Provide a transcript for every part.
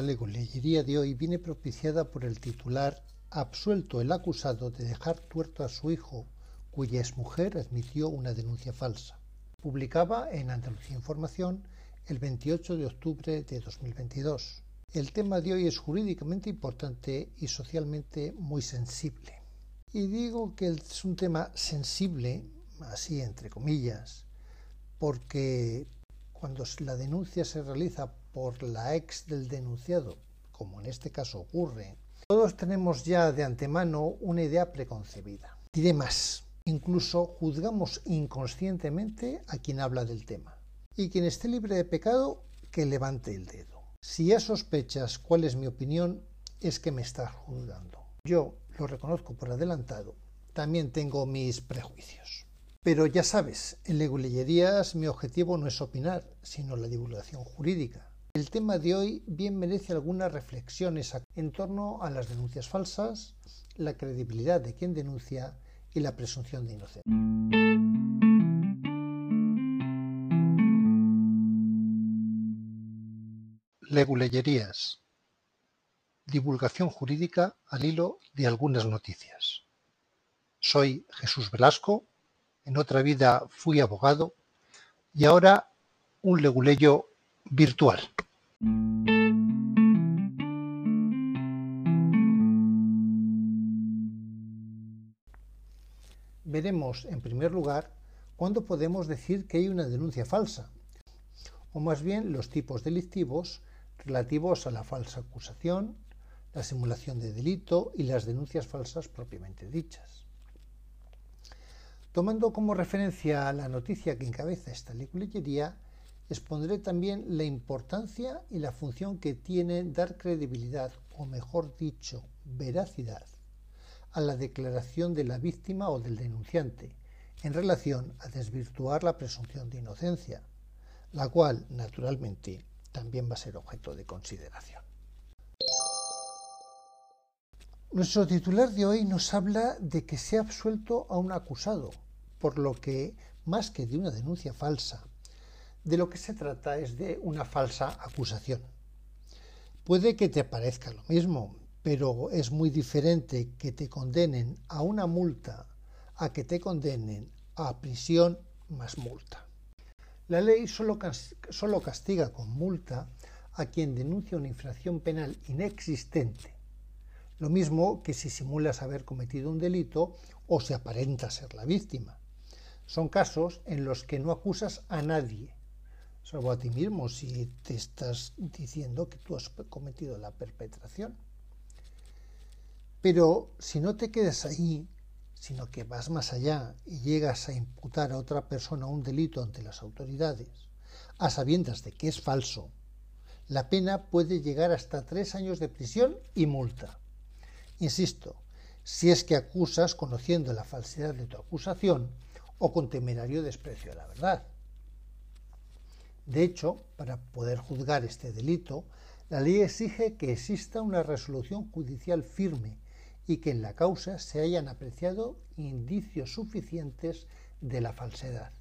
La leguleyería de hoy viene propiciada por el titular Absuelto el acusado de dejar tuerto a su hijo, cuya exmujer admitió una denuncia falsa. Publicaba en Andalucía Información el 28 de octubre de 2022. El tema de hoy es jurídicamente importante y socialmente muy sensible. Y digo que es un tema sensible, así entre comillas, porque cuando la denuncia se realiza por la ex del denunciado, como en este caso ocurre, todos tenemos ya de antemano una idea preconcebida. Diré más, incluso juzgamos inconscientemente a quien habla del tema. Y quien esté libre de pecado, que levante el dedo. Si ya sospechas cuál es mi opinión, es que me estás juzgando. Yo lo reconozco por adelantado, también tengo mis prejuicios. Pero ya sabes, en Leguleyerías mi objetivo no es opinar, sino la divulgación jurídica. El tema de hoy bien merece algunas reflexiones en torno a las denuncias falsas, la credibilidad de quien denuncia y la presunción de inocencia. Leguleyerías. Divulgación jurídica al hilo de algunas noticias. Soy Jesús Velasco, en otra vida fui abogado y ahora un leguleyo virtual. Veremos, en primer lugar, cuándo podemos decir que hay una denuncia falsa, o más bien los tipos delictivos relativos a la falsa acusación, la simulación de delito y las denuncias falsas propiamente dichas. Tomando como referencia la noticia que encabeza esta leguleyería, expondré también la importancia y la función que tiene dar credibilidad, o mejor dicho, veracidad, a la declaración de la víctima o del denunciante en relación a desvirtuar la presunción de inocencia, la cual, naturalmente, también va a ser objeto de consideración. Nuestro titular de hoy nos habla de que se ha absuelto a un acusado, por lo que, más que de una denuncia falsa, de lo que se trata es de una falsa acusación. Puede que te parezca lo mismo, pero es muy diferente que te condenen a una multa a que te condenen a prisión más multa. La ley solo, castiga con multa a quien denuncia una infracción penal inexistente, lo mismo que si simulas haber cometido un delito o se aparenta ser la víctima. Son casos en los que no acusas a nadie, salvo a ti mismo si te estás diciendo que tú has cometido la perpetración. Pero si no te quedas ahí, sino que vas más allá y llegas a imputar a otra persona un delito ante las autoridades, a sabiendas de que es falso, la pena puede llegar hasta tres años de prisión y multa. Insisto, si es que acusas conociendo la falsedad de tu acusación o con temerario desprecio a la verdad. De hecho, para poder juzgar este delito, la ley exige que exista una resolución judicial firme y que en la causa se hayan apreciado indicios suficientes de la falsedad.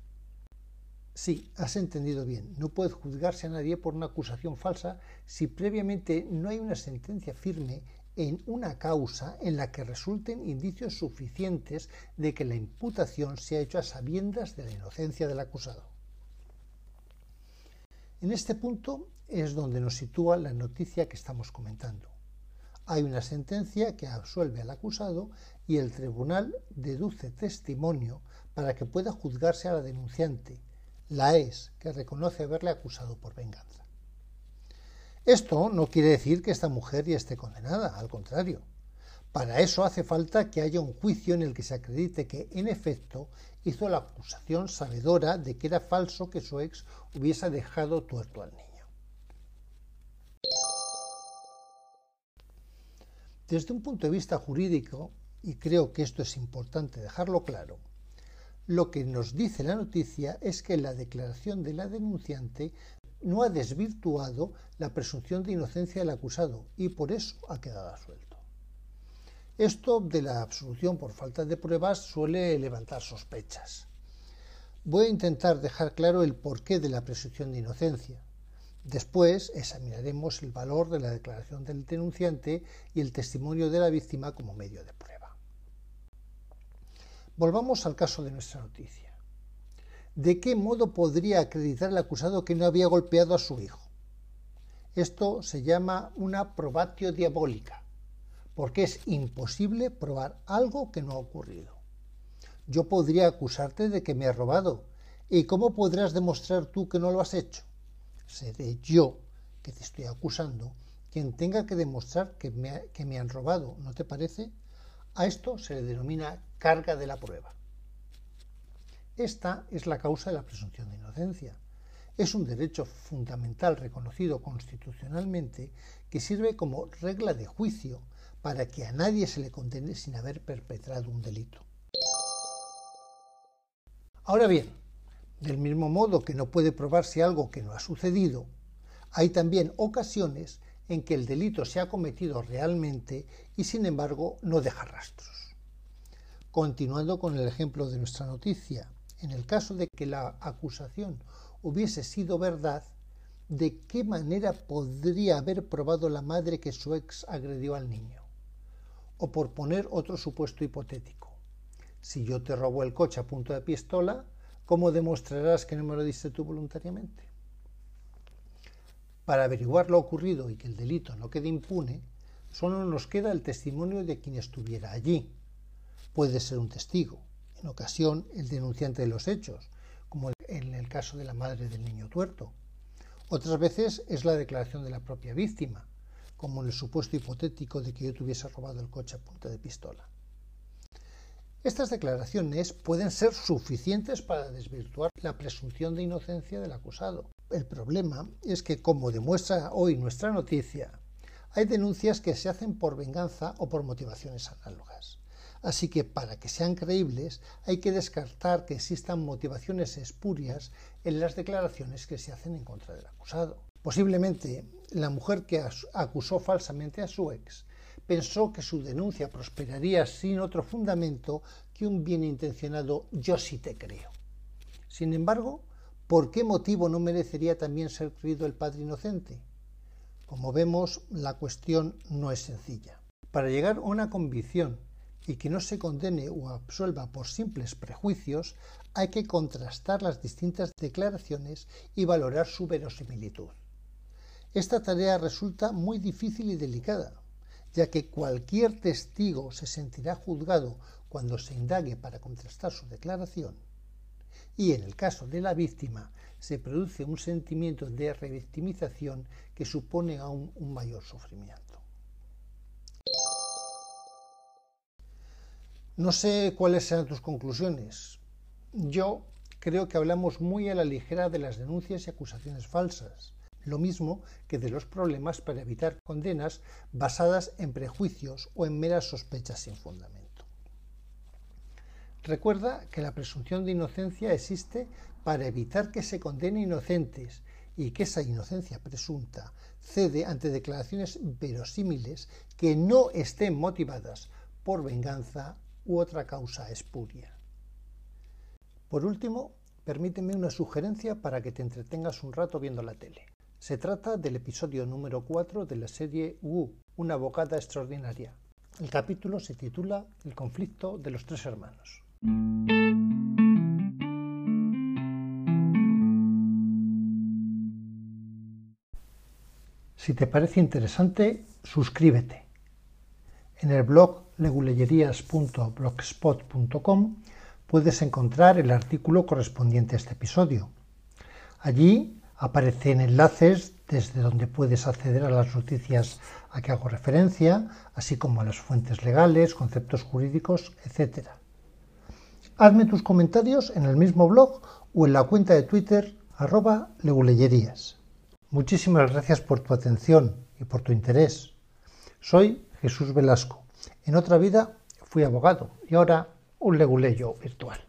Sí, has entendido bien, no puede juzgarse a nadie por una acusación falsa si previamente no hay una sentencia firme en una causa en la que resulten indicios suficientes de que la imputación se ha hecho a sabiendas de la inocencia del acusado. En este punto es donde nos sitúa la noticia que estamos comentando. Hay una sentencia que absuelve al acusado y el tribunal deduce testimonio para que pueda juzgarse a la denunciante, la es, que reconoce haberle acusado por venganza. Esto no quiere decir que esta mujer ya esté condenada, al contrario. Para eso hace falta que haya un juicio en el que se acredite que, en efecto, hizo la acusación sabedora de que era falso que su ex hubiese dejado tuerto al niño. Desde un punto de vista jurídico, y creo que esto es importante dejarlo claro, lo que nos dice la noticia es que la declaración de la denunciante no ha desvirtuado la presunción de inocencia del acusado y por eso ha quedado suelto. Esto de la absolución por falta de pruebas suele levantar sospechas. Voy a intentar dejar claro el porqué de la presunción de inocencia. Después examinaremos el valor de la declaración del denunciante y el testimonio de la víctima como medio de prueba. Volvamos al caso de nuestra noticia. ¿De qué modo podría acreditar el acusado que no había golpeado a su hijo? Esto se llama una probatio diabólica, porque es imposible probar algo que no ha ocurrido. Yo podría acusarte de que me has robado, ¿y cómo podrás demostrar tú que no lo has hecho? seré yo que te estoy acusando quien tenga que demostrar que me han robado, ¿no te parece? A esto se le denomina carga de la prueba. Esta es la causa de la presunción de inocencia. Es un derecho fundamental reconocido constitucionalmente que sirve como regla de juicio para que a nadie se le condene sin haber perpetrado un delito. Ahora bien, del mismo modo que no puede probarse algo que no ha sucedido, hay también ocasiones en que el delito se ha cometido realmente y sin embargo no deja rastros. Continuando con el ejemplo de nuestra noticia, en el caso de que la acusación hubiese sido verdad, ¿de qué manera podría haber probado la madre que su ex agredió al niño? O por poner otro supuesto hipotético, si yo te robo el coche a punto de pistola, ¿cómo demostrarás que no me lo diste tú voluntariamente? Para averiguar lo ocurrido y que el delito no quede impune, solo nos queda el testimonio de quien estuviera allí. Puede ser un testigo, en ocasión el denunciante de los hechos, como en el caso de la madre del niño tuerto. Otras veces es la declaración de la propia víctima, como en el supuesto hipotético de que yo tuviese robado el coche a punta de pistola. Estas declaraciones pueden ser suficientes para desvirtuar la presunción de inocencia del acusado. El problema es que, como demuestra hoy nuestra noticia, hay denuncias que se hacen por venganza o por motivaciones análogas. Así que para que sean creíbles hay que descartar que existan motivaciones espurias en las declaraciones que se hacen en contra del acusado. Posiblemente la mujer que acusó falsamente a su ex pensó que su denuncia prosperaría sin otro fundamento que un bien intencionado yo sí te creo. Sin embargo, ¿por qué motivo no merecería también ser creído el padre inocente? Como vemos, la cuestión no es sencilla. Para llegar a una convicción y que no se condene o absuelva por simples prejuicios, hay que contrastar las distintas declaraciones y valorar su verosimilitud. Esta tarea resulta muy difícil y delicada, ya que cualquier testigo se sentirá juzgado cuando se indague para contrastar su declaración, y en el caso de la víctima se produce un sentimiento de revictimización que supone aún un mayor sufrimiento. No sé cuáles serán tus conclusiones. Yo creo que hablamos muy a la ligera de las denuncias y acusaciones falsas lo mismo que de los problemas para evitar condenas basadas en prejuicios o en meras sospechas sin fundamento. Recuerda que la presunción de inocencia existe para evitar que se condene inocentes y que esa inocencia presunta cede ante declaraciones verosímiles que no estén motivadas por venganza u otra causa espuria. Por último, permíteme una sugerencia para que te entretengas un rato viendo la tele. Se trata del episodio número 4 de la serie Wu, una abogada extraordinaria. El capítulo se titula El conflicto de los tres hermanos. Si te parece interesante, suscríbete. En el blog leguleyerías.blogspot.com puedes encontrar el artículo correspondiente a este episodio. Allí Aparecen enlaces desde donde puedes acceder a las noticias a que hago referencia, así como a las fuentes legales, conceptos jurídicos, etc. Hazme tus comentarios en el mismo blog o en la cuenta de Twitter arroba leguleyerías. Muchísimas gracias por tu atención y por tu interés. Soy Jesús Velasco. En otra vida fui abogado y ahora un leguleyo virtual.